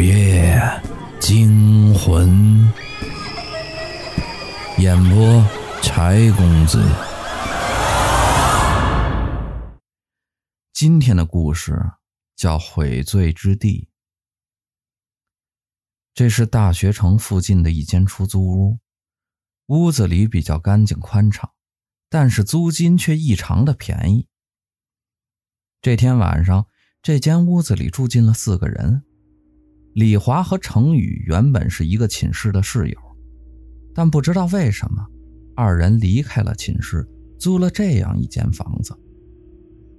午夜惊魂，演播柴公子。今天的故事叫《悔罪之地》。这是大学城附近的一间出租屋，屋子里比较干净宽敞，但是租金却异常的便宜。这天晚上，这间屋子里住进了四个人。李华和程宇原本是一个寝室的室友，但不知道为什么，二人离开了寝室，租了这样一间房子。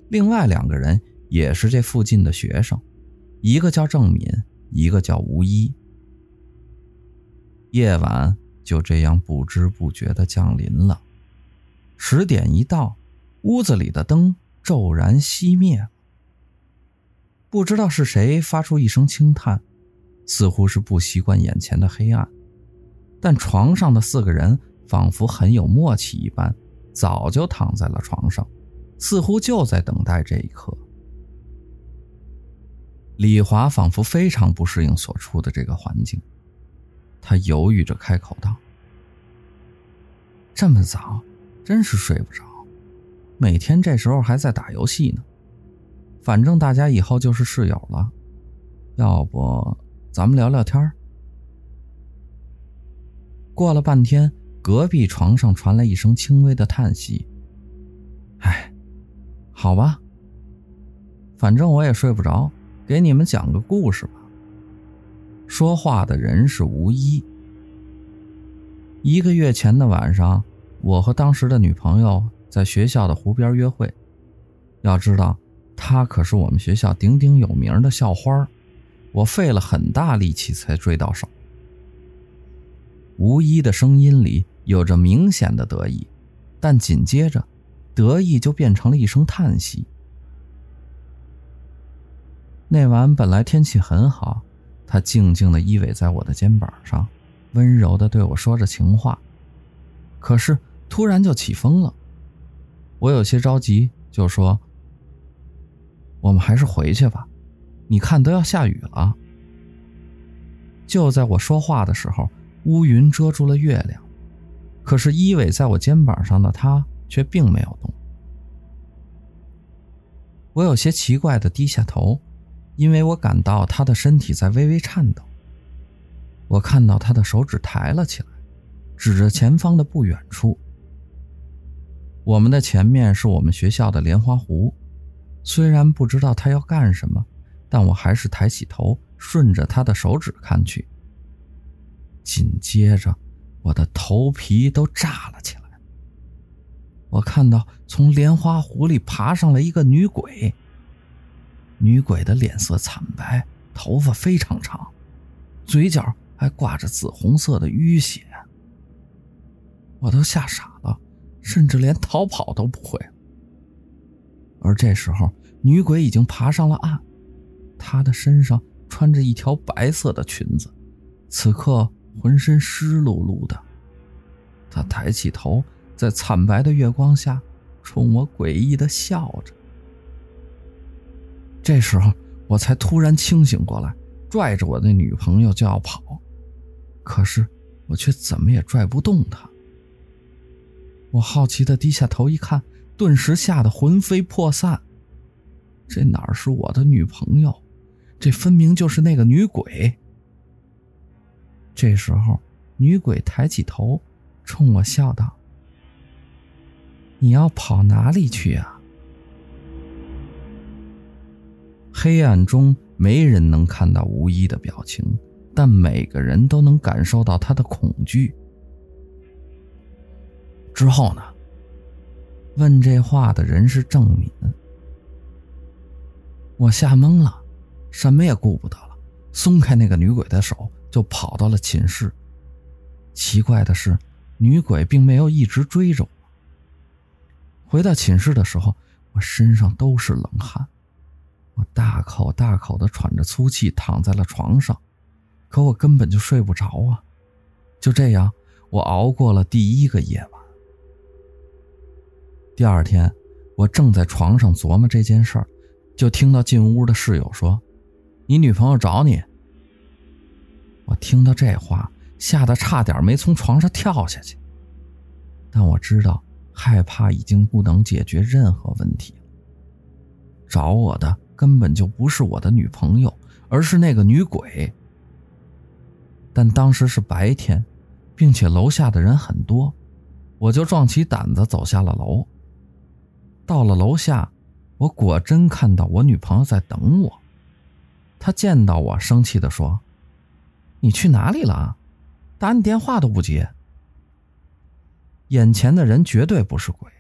另外两个人也是这附近的学生，一个叫郑敏，一个叫吴一。夜晚就这样不知不觉地降临了，十点一到，屋子里的灯骤然熄灭。不知道是谁发出一声轻叹。似乎是不习惯眼前的黑暗，但床上的四个人仿佛很有默契一般，早就躺在了床上，似乎就在等待这一刻。李华仿佛非常不适应所处的这个环境，他犹豫着开口道：“这么早，真是睡不着，每天这时候还在打游戏呢。反正大家以后就是室友了，要不……”咱们聊聊天。过了半天，隔壁床上传来一声轻微的叹息。唉，好吧，反正我也睡不着，给你们讲个故事吧。说话的人是吴一。一个月前的晚上，我和当时的女朋友在学校的湖边约会。要知道，她可是我们学校鼎鼎有名的校花。我费了很大力气才追到手。吴一的声音里有着明显的得意，但紧接着，得意就变成了一声叹息。那晚本来天气很好，他静静地依偎在我的肩膀上，温柔地对我说着情话。可是突然就起风了，我有些着急，就说：“我们还是回去吧。”你看，都要下雨了。就在我说话的时候，乌云遮住了月亮，可是依偎在我肩膀上的他却并没有动。我有些奇怪的低下头，因为我感到他的身体在微微颤抖。我看到他的手指抬了起来，指着前方的不远处。我们的前面是我们学校的莲花湖，虽然不知道他要干什么。但我还是抬起头，顺着他的手指看去。紧接着，我的头皮都炸了起来。我看到从莲花湖里爬上来一个女鬼。女鬼的脸色惨白，头发非常长，嘴角还挂着紫红色的淤血。我都吓傻了，甚至连逃跑都不会。而这时候，女鬼已经爬上了岸。她的身上穿着一条白色的裙子，此刻浑身湿漉漉的。她抬起头，在惨白的月光下，冲我诡异的笑着。这时候，我才突然清醒过来，拽着我的女朋友就要跑，可是我却怎么也拽不动她。我好奇的低下头一看，顿时吓得魂飞魄散。这哪是我的女朋友？这分明就是那个女鬼。这时候，女鬼抬起头，冲我笑道：“你要跑哪里去啊？”黑暗中，没人能看到吴一的表情，但每个人都能感受到他的恐惧。之后呢？问这话的人是郑敏。我吓懵了。什么也顾不得了，松开那个女鬼的手，就跑到了寝室。奇怪的是，女鬼并没有一直追着我。回到寝室的时候，我身上都是冷汗，我大口大口的喘着粗气，躺在了床上，可我根本就睡不着啊。就这样，我熬过了第一个夜晚。第二天，我正在床上琢磨这件事儿，就听到进屋的室友说。你女朋友找你。我听到这话，吓得差点没从床上跳下去。但我知道，害怕已经不能解决任何问题了。找我的根本就不是我的女朋友，而是那个女鬼。但当时是白天，并且楼下的人很多，我就壮起胆子走下了楼。到了楼下，我果真看到我女朋友在等我。他见到我，生气地说：“你去哪里了？打你电话都不接。”眼前的人绝对不是鬼，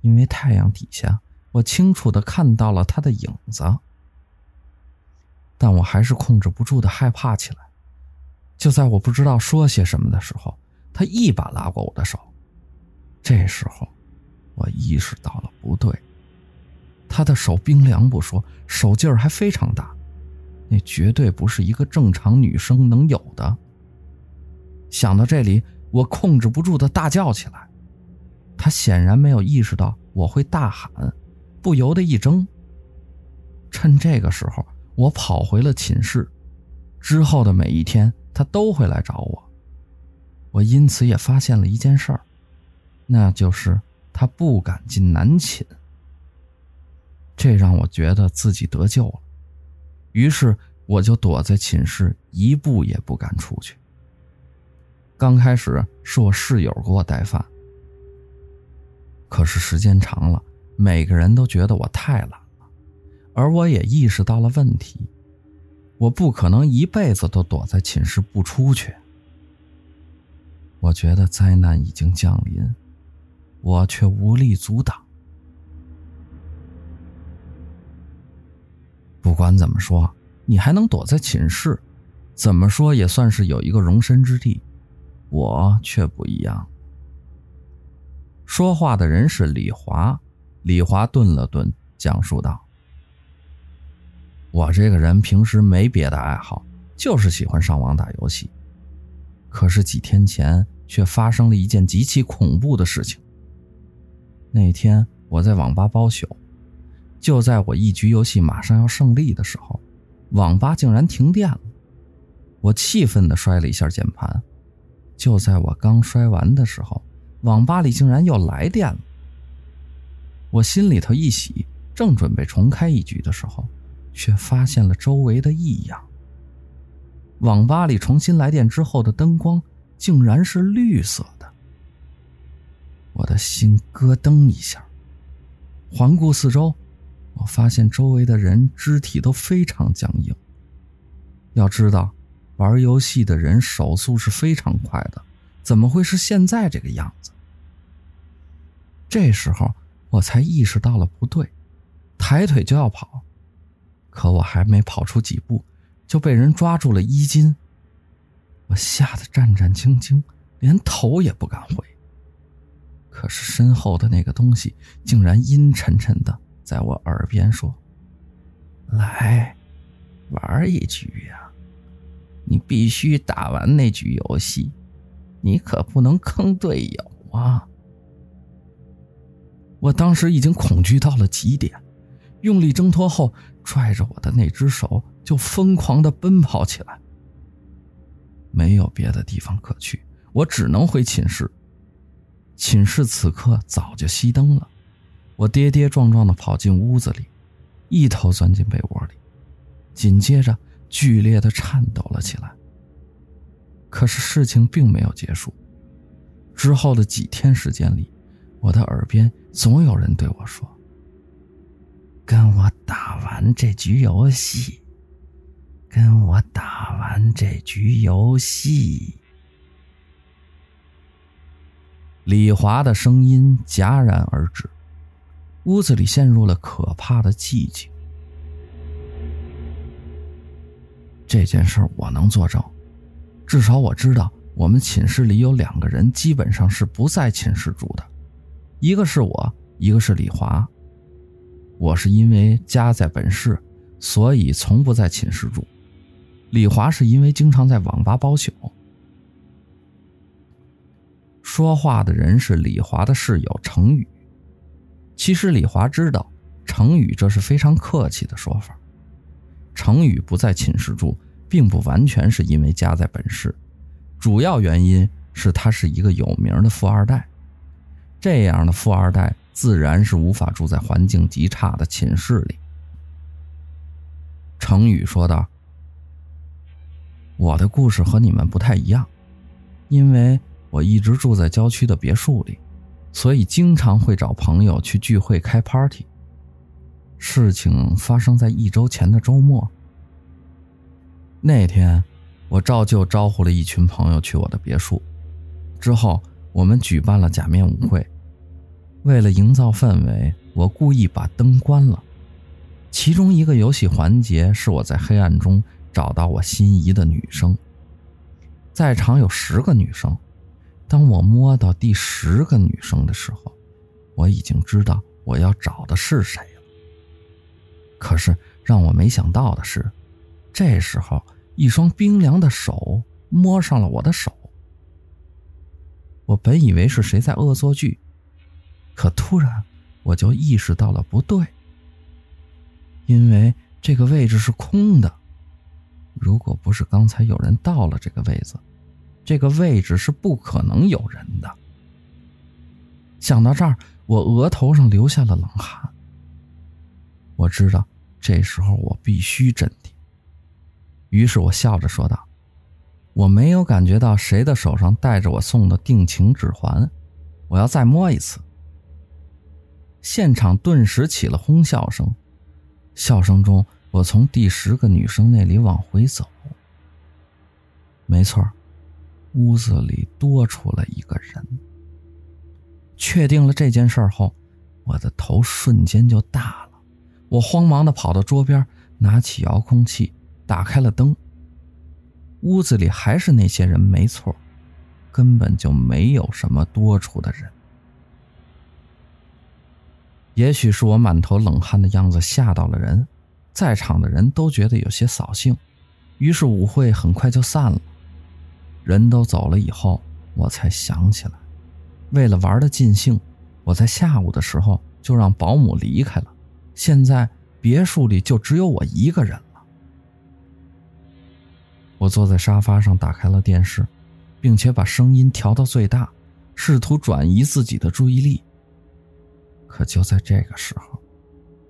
因为太阳底下，我清楚的看到了他的影子。但我还是控制不住的害怕起来。就在我不知道说些什么的时候，他一把拉过我的手。这时候，我意识到了不对。他的手冰凉不说，手劲儿还非常大，那绝对不是一个正常女生能有的。想到这里，我控制不住的大叫起来。他显然没有意识到我会大喊，不由得一怔。趁这个时候，我跑回了寝室。之后的每一天，他都会来找我。我因此也发现了一件事儿，那就是他不敢进男寝。这让我觉得自己得救了，于是我就躲在寝室，一步也不敢出去。刚开始是我室友给我带饭，可是时间长了，每个人都觉得我太懒了，而我也意识到了问题，我不可能一辈子都躲在寝室不出去。我觉得灾难已经降临，我却无力阻挡。不管怎么说，你还能躲在寝室，怎么说也算是有一个容身之地。我却不一样。说话的人是李华，李华顿了顿，讲述道：“我这个人平时没别的爱好，就是喜欢上网打游戏。可是几天前却发生了一件极其恐怖的事情。那天我在网吧包宿。”就在我一局游戏马上要胜利的时候，网吧竟然停电了。我气愤地摔了一下键盘。就在我刚摔完的时候，网吧里竟然又来电了。我心里头一喜，正准备重开一局的时候，却发现了周围的异样。网吧里重新来电之后的灯光竟然是绿色的。我的心咯噔一下，环顾四周。我发现周围的人肢体都非常僵硬。要知道，玩游戏的人手速是非常快的，怎么会是现在这个样子？这时候我才意识到了不对，抬腿就要跑，可我还没跑出几步，就被人抓住了衣襟。我吓得战战兢兢，连头也不敢回。可是身后的那个东西竟然阴沉沉的。在我耳边说：“来，玩一局呀！你必须打完那局游戏，你可不能坑队友啊！”我当时已经恐惧到了极点，用力挣脱后，拽着我的那只手就疯狂的奔跑起来。没有别的地方可去，我只能回寝室。寝室此刻早就熄灯了。我跌跌撞撞地跑进屋子里，一头钻进被窝里，紧接着剧烈地颤抖了起来。可是事情并没有结束，之后的几天时间里，我的耳边总有人对我说：“跟我打完这局游戏，跟我打完这局游戏。”李华的声音戛然而止。屋子里陷入了可怕的寂静。这件事我能作证，至少我知道我们寝室里有两个人基本上是不在寝室住的，一个是我，一个是李华。我是因为家在本市，所以从不在寝室住。李华是因为经常在网吧包宿。说话的人是李华的室友程宇。其实李华知道，程宇这是非常客气的说法。程宇不在寝室住，并不完全是因为家在本市，主要原因是他是一个有名的富二代。这样的富二代自然是无法住在环境极差的寝室里。程宇说道：“我的故事和你们不太一样，因为我一直住在郊区的别墅里，所以经常会找朋友去聚会开 party。事情发生在一周前的周末。那天，我照旧招呼了一群朋友去我的别墅，之后。”我们举办了假面舞会，为了营造氛围，我故意把灯关了。其中一个游戏环节是我在黑暗中找到我心仪的女生。在场有十个女生，当我摸到第十个女生的时候，我已经知道我要找的是谁了。可是让我没想到的是，这时候一双冰凉的手摸上了我的手。我本以为是谁在恶作剧，可突然我就意识到了不对，因为这个位置是空的。如果不是刚才有人到了这个位子，这个位置是不可能有人的。想到这儿，我额头上流下了冷汗。我知道这时候我必须镇定，于是我笑着说道。我没有感觉到谁的手上戴着我送的定情指环，我要再摸一次。现场顿时起了哄笑声，笑声中，我从第十个女生那里往回走。没错，屋子里多出了一个人。确定了这件事后，我的头瞬间就大了，我慌忙地跑到桌边，拿起遥控器，打开了灯。屋子里还是那些人，没错，根本就没有什么多出的人。也许是我满头冷汗的样子吓到了人，在场的人都觉得有些扫兴，于是舞会很快就散了。人都走了以后，我才想起来，为了玩的尽兴，我在下午的时候就让保姆离开了。现在别墅里就只有我一个人了。我坐在沙发上，打开了电视，并且把声音调到最大，试图转移自己的注意力。可就在这个时候，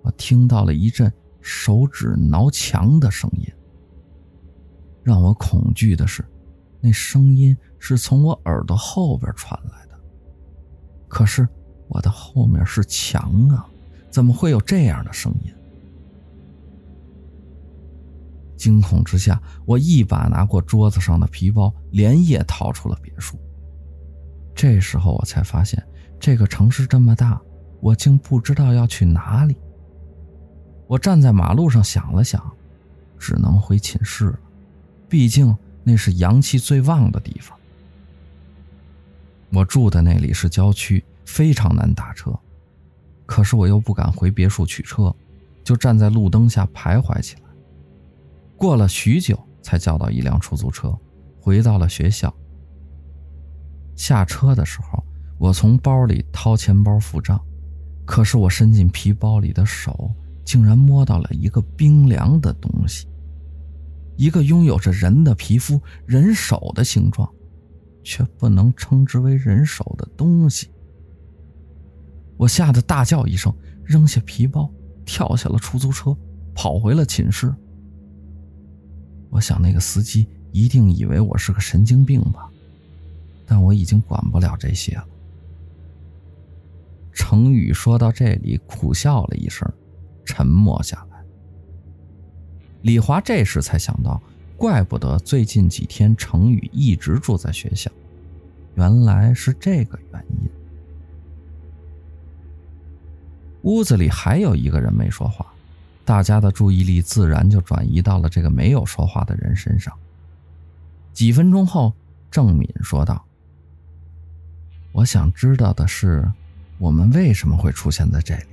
我听到了一阵手指挠墙的声音。让我恐惧的是，那声音是从我耳朵后边传来的。可是我的后面是墙啊，怎么会有这样的声音？惊恐之下，我一把拿过桌子上的皮包，连夜逃出了别墅。这时候我才发现，这个城市这么大，我竟不知道要去哪里。我站在马路上想了想，只能回寝室了，毕竟那是阳气最旺的地方。我住的那里是郊区，非常难打车，可是我又不敢回别墅取车，就站在路灯下徘徊起来。过了许久，才叫到一辆出租车，回到了学校。下车的时候，我从包里掏钱包付账，可是我伸进皮包里的手，竟然摸到了一个冰凉的东西，一个拥有着人的皮肤、人手的形状，却不能称之为人手的东西。我吓得大叫一声，扔下皮包，跳下了出租车，跑回了寝室。我想那个司机一定以为我是个神经病吧，但我已经管不了这些了。程宇说到这里，苦笑了一声，沉默下。李华这时才想到，怪不得最近几天程宇一直住在学校，原来是这个原因。屋子里还有一个人没说话。大家的注意力自然就转移到了这个没有说话的人身上。几分钟后，郑敏说道：“我想知道的是，我们为什么会出现在这里？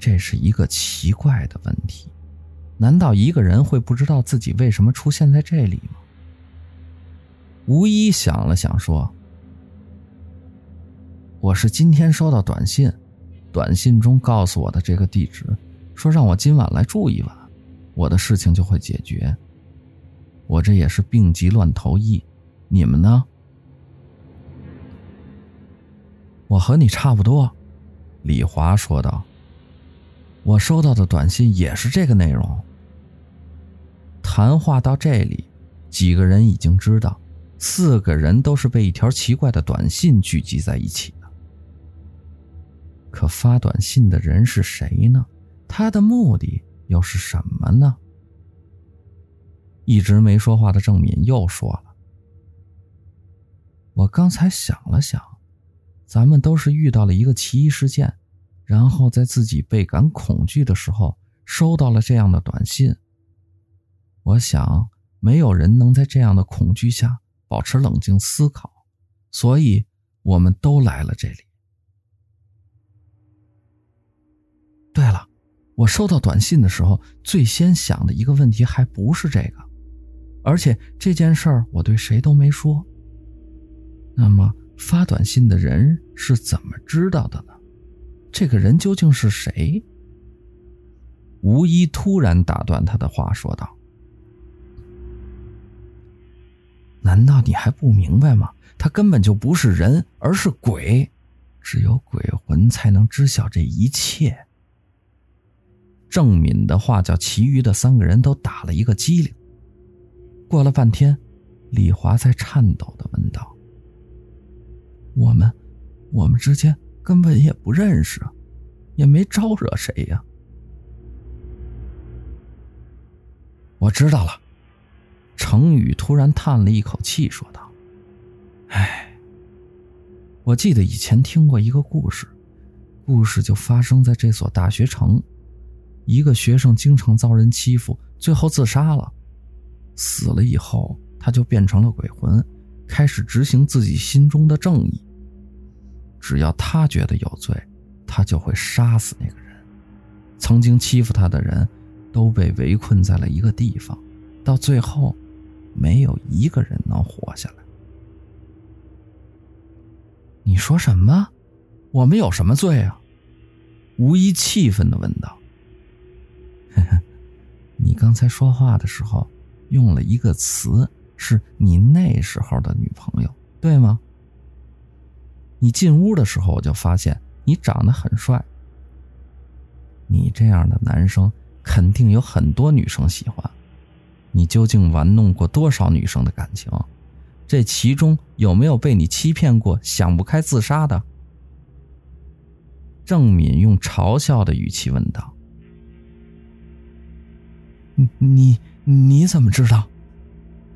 这是一个奇怪的问题。难道一个人会不知道自己为什么出现在这里吗？”吴一想了想说：“我是今天收到短信。”短信中告诉我的这个地址，说让我今晚来住一晚，我的事情就会解决。我这也是病急乱投医，你们呢？我和你差不多，李华说道。我收到的短信也是这个内容。谈话到这里，几个人已经知道，四个人都是被一条奇怪的短信聚集在一起的。可发短信的人是谁呢？他的目的又是什么呢？一直没说话的郑敏又说了：“我刚才想了想，咱们都是遇到了一个奇异事件。”然后在自己倍感恐惧的时候，收到了这样的短信。我想，没有人能在这样的恐惧下保持冷静思考，所以我们都来了这里。对了，我收到短信的时候，最先想的一个问题还不是这个，而且这件事儿我对谁都没说。那么发短信的人是怎么知道的呢？这个人究竟是谁？吴一突然打断他的话，说道：“难道你还不明白吗？他根本就不是人，而是鬼。只有鬼魂才能知晓这一切。”郑敏的话叫其余的三个人都打了一个激灵。过了半天，李华才颤抖的问道：“我们，我们之间……”根本也不认识，也没招惹谁呀。我知道了，程宇突然叹了一口气，说道：“哎，我记得以前听过一个故事，故事就发生在这所大学城。一个学生经常遭人欺负，最后自杀了。死了以后，他就变成了鬼魂，开始执行自己心中的正义。”只要他觉得有罪，他就会杀死那个人。曾经欺负他的人，都被围困在了一个地方，到最后，没有一个人能活下来。你说什么？我们有什么罪啊？吴一气愤的问道。呵呵，你刚才说话的时候用了一个词，是你那时候的女朋友，对吗？你进屋的时候，我就发现你长得很帅。你这样的男生肯定有很多女生喜欢。你究竟玩弄过多少女生的感情？这其中有没有被你欺骗过、想不开自杀的？郑敏用嘲笑的语气问道：“你你怎么知道？”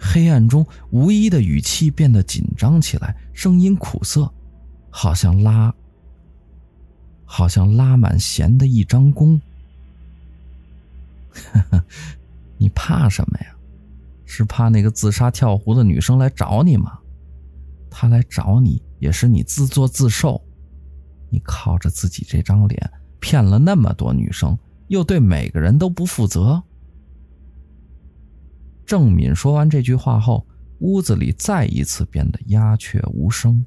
黑暗中，无一的语气变得紧张起来，声音苦涩。好像拉，好像拉满弦的一张弓。你怕什么呀？是怕那个自杀跳湖的女生来找你吗？她来找你也是你自作自受。你靠着自己这张脸骗了那么多女生，又对每个人都不负责。郑敏说完这句话后，屋子里再一次变得鸦雀无声。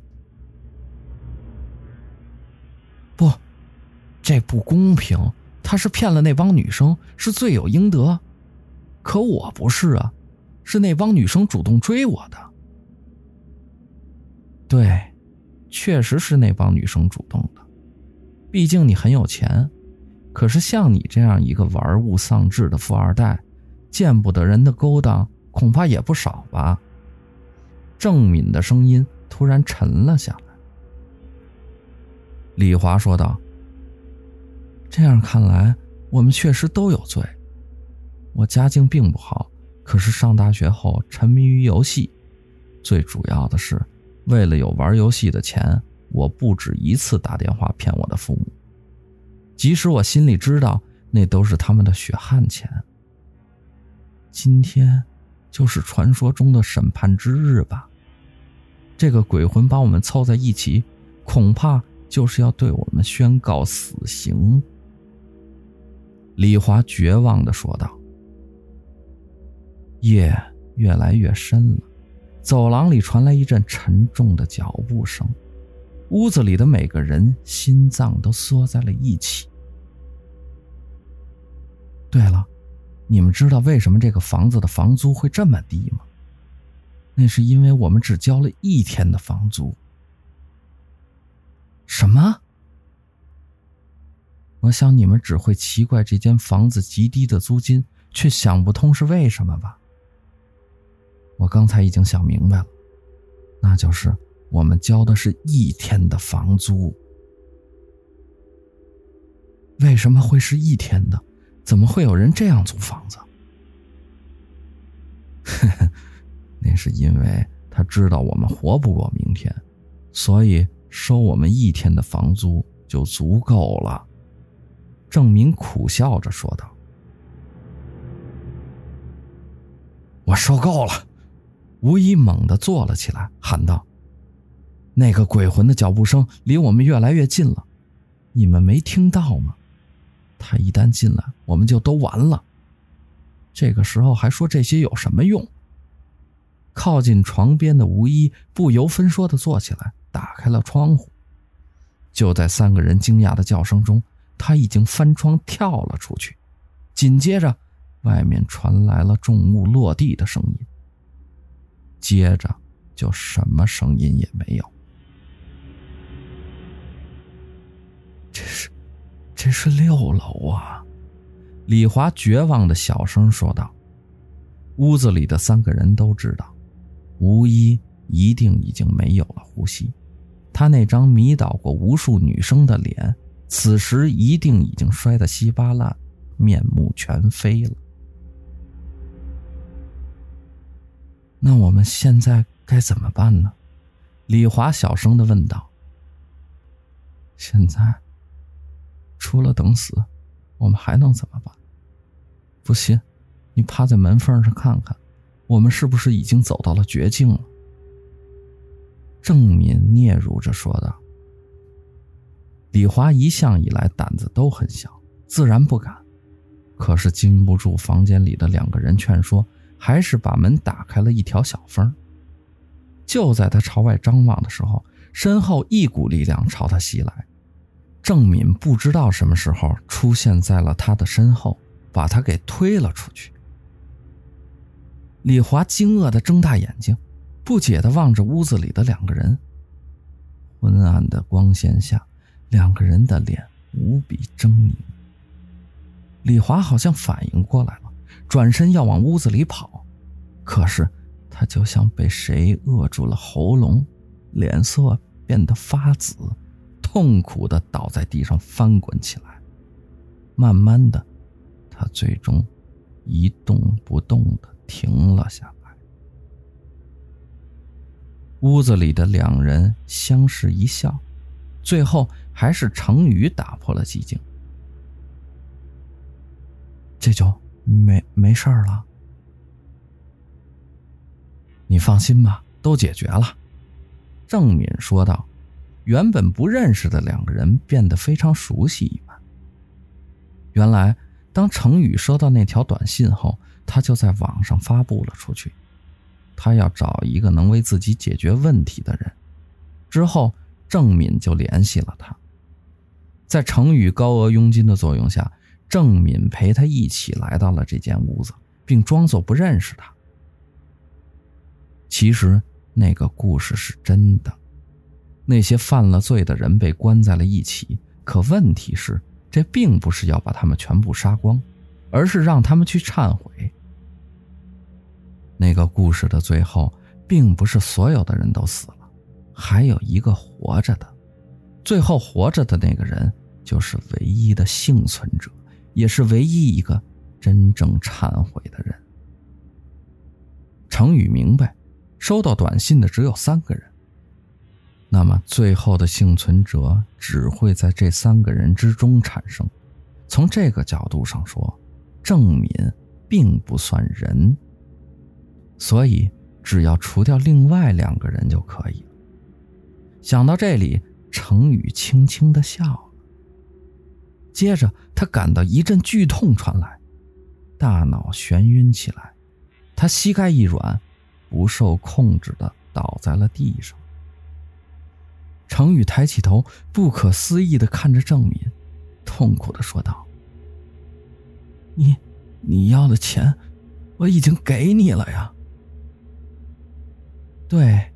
不，这不公平。他是骗了那帮女生，是罪有应得。可我不是啊，是那帮女生主动追我的。对，确实是那帮女生主动的。毕竟你很有钱。可是像你这样一个玩物丧志的富二代，见不得人的勾当恐怕也不少吧？郑敏的声音突然沉了下来。李华说道：“这样看来，我们确实都有罪。我家境并不好，可是上大学后沉迷于游戏，最主要的是，为了有玩游戏的钱，我不止一次打电话骗我的父母，即使我心里知道那都是他们的血汗钱。今天，就是传说中的审判之日吧？这个鬼魂把我们凑在一起，恐怕……”就是要对我们宣告死刑。”李华绝望地说道。夜越来越深了，走廊里传来一阵沉重的脚步声，屋子里的每个人心脏都缩在了一起。对了，你们知道为什么这个房子的房租会这么低吗？那是因为我们只交了一天的房租。什么？我想你们只会奇怪这间房子极低的租金，却想不通是为什么吧？我刚才已经想明白了，那就是我们交的是一天的房租。为什么会是一天的？怎么会有人这样租房子？呵呵，那是因为他知道我们活不过明天，所以收我们一天的房租就足够了。郑明苦笑着说道：“我受够了！”吴一猛地坐了起来，喊道：“那个鬼魂的脚步声离我们越来越近了，你们没听到吗？”他一旦进来，我们就都完了。这个时候还说这些有什么用？靠近床边的吴一不由分说地坐起来，打开了窗户。就在三个人惊讶的叫声中，他已经翻窗跳了出去。紧接着，外面传来了重物落地的声音。接着，就什么声音也没有。这是。这是六楼啊！李华绝望的小声说道。屋子里的三个人都知道，吴一一定已经没有了呼吸，他那张迷倒过无数女生的脸，此时一定已经摔得稀巴烂，面目全非了。那我们现在该怎么办呢？李华小声的问道。现在。除了等死，我们还能怎么办？不信，你趴在门缝上看看，我们是不是已经走到了绝境了？郑敏嗫嚅着说道。李华一向以来胆子都很小，自然不敢，可是禁不住房间里的两个人劝说，还是把门打开了一条小缝。就在他朝外张望的时候，身后一股力量朝他袭来。郑敏不知道什么时候出现在了他的身后，把他给推了出去。李华惊愕地睁大眼睛，不解地望着屋子里的两个人。昏暗的光线下，两个人的脸无比狰狞。李华好像反应过来了，转身要往屋子里跑，可是他就像被谁扼住了喉咙，脸色变得发紫。痛苦地倒在地上翻滚起来，慢慢的，他最终一动不动地停了下来。屋子里的两人相视一笑，最后还是程宇打破了寂静：“这就没没事了。你放心吧，都解决了。”郑敏说道。原本不认识的两个人变得非常熟悉一般。原来，当程宇收到那条短信后，他就在网上发布了出去。他要找一个能为自己解决问题的人。之后，郑敏就联系了他。在程宇高额佣金的作用下，郑敏陪他一起来到了这间屋子，并装作不认识他。其实，那个故事是真的。那些犯了罪的人被关在了一起，可问题是，这并不是要把他们全部杀光，而是让他们去忏悔。那个故事的最后，并不是所有的人都死了，还有一个活着的，最后活着的那个人就是唯一的幸存者，也是唯一一个真正忏悔的人。程宇明白，收到短信的只有三个人。那么，最后的幸存者只会在这三个人之中产生。从这个角度上说，郑敏并不算人，所以只要除掉另外两个人就可以。想到这里，程宇轻轻地笑了。接着，他感到一阵剧痛传来，大脑眩晕起来，他膝盖一软，不受控制地倒在了地上。程宇抬起头，不可思议地看着郑敏，痛苦地说道：“你，你要的钱，我已经给你了呀。对，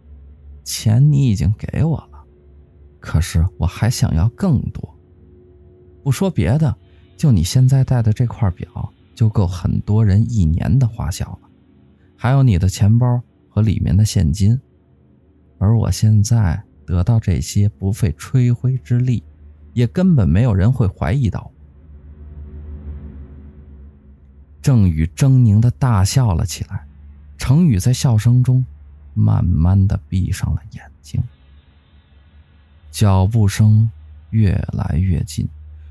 钱你已经给我了，可是我还想要更多。不说别的，就你现在戴的这块表，就够很多人一年的花销了。还有你的钱包和里面的现金，而我现在得到这些不费吹灰之力，也根本没有人会怀疑到我。郑宇狰狞的大笑了起来，程宇在笑声中慢慢的闭上了眼睛。脚步声越来越近，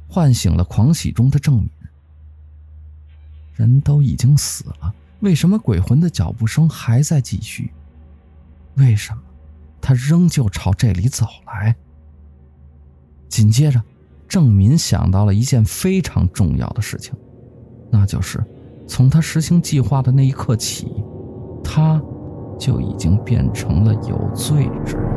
唤醒了狂喜中的郑敏。人都已经死了，为什么鬼魂的脚步声还在继续？为什么他仍旧朝这里走来？紧接着，郑敏想到了一件非常重要的事情，那就是。从他实行计划的那一刻起，他就已经变成了有罪之人。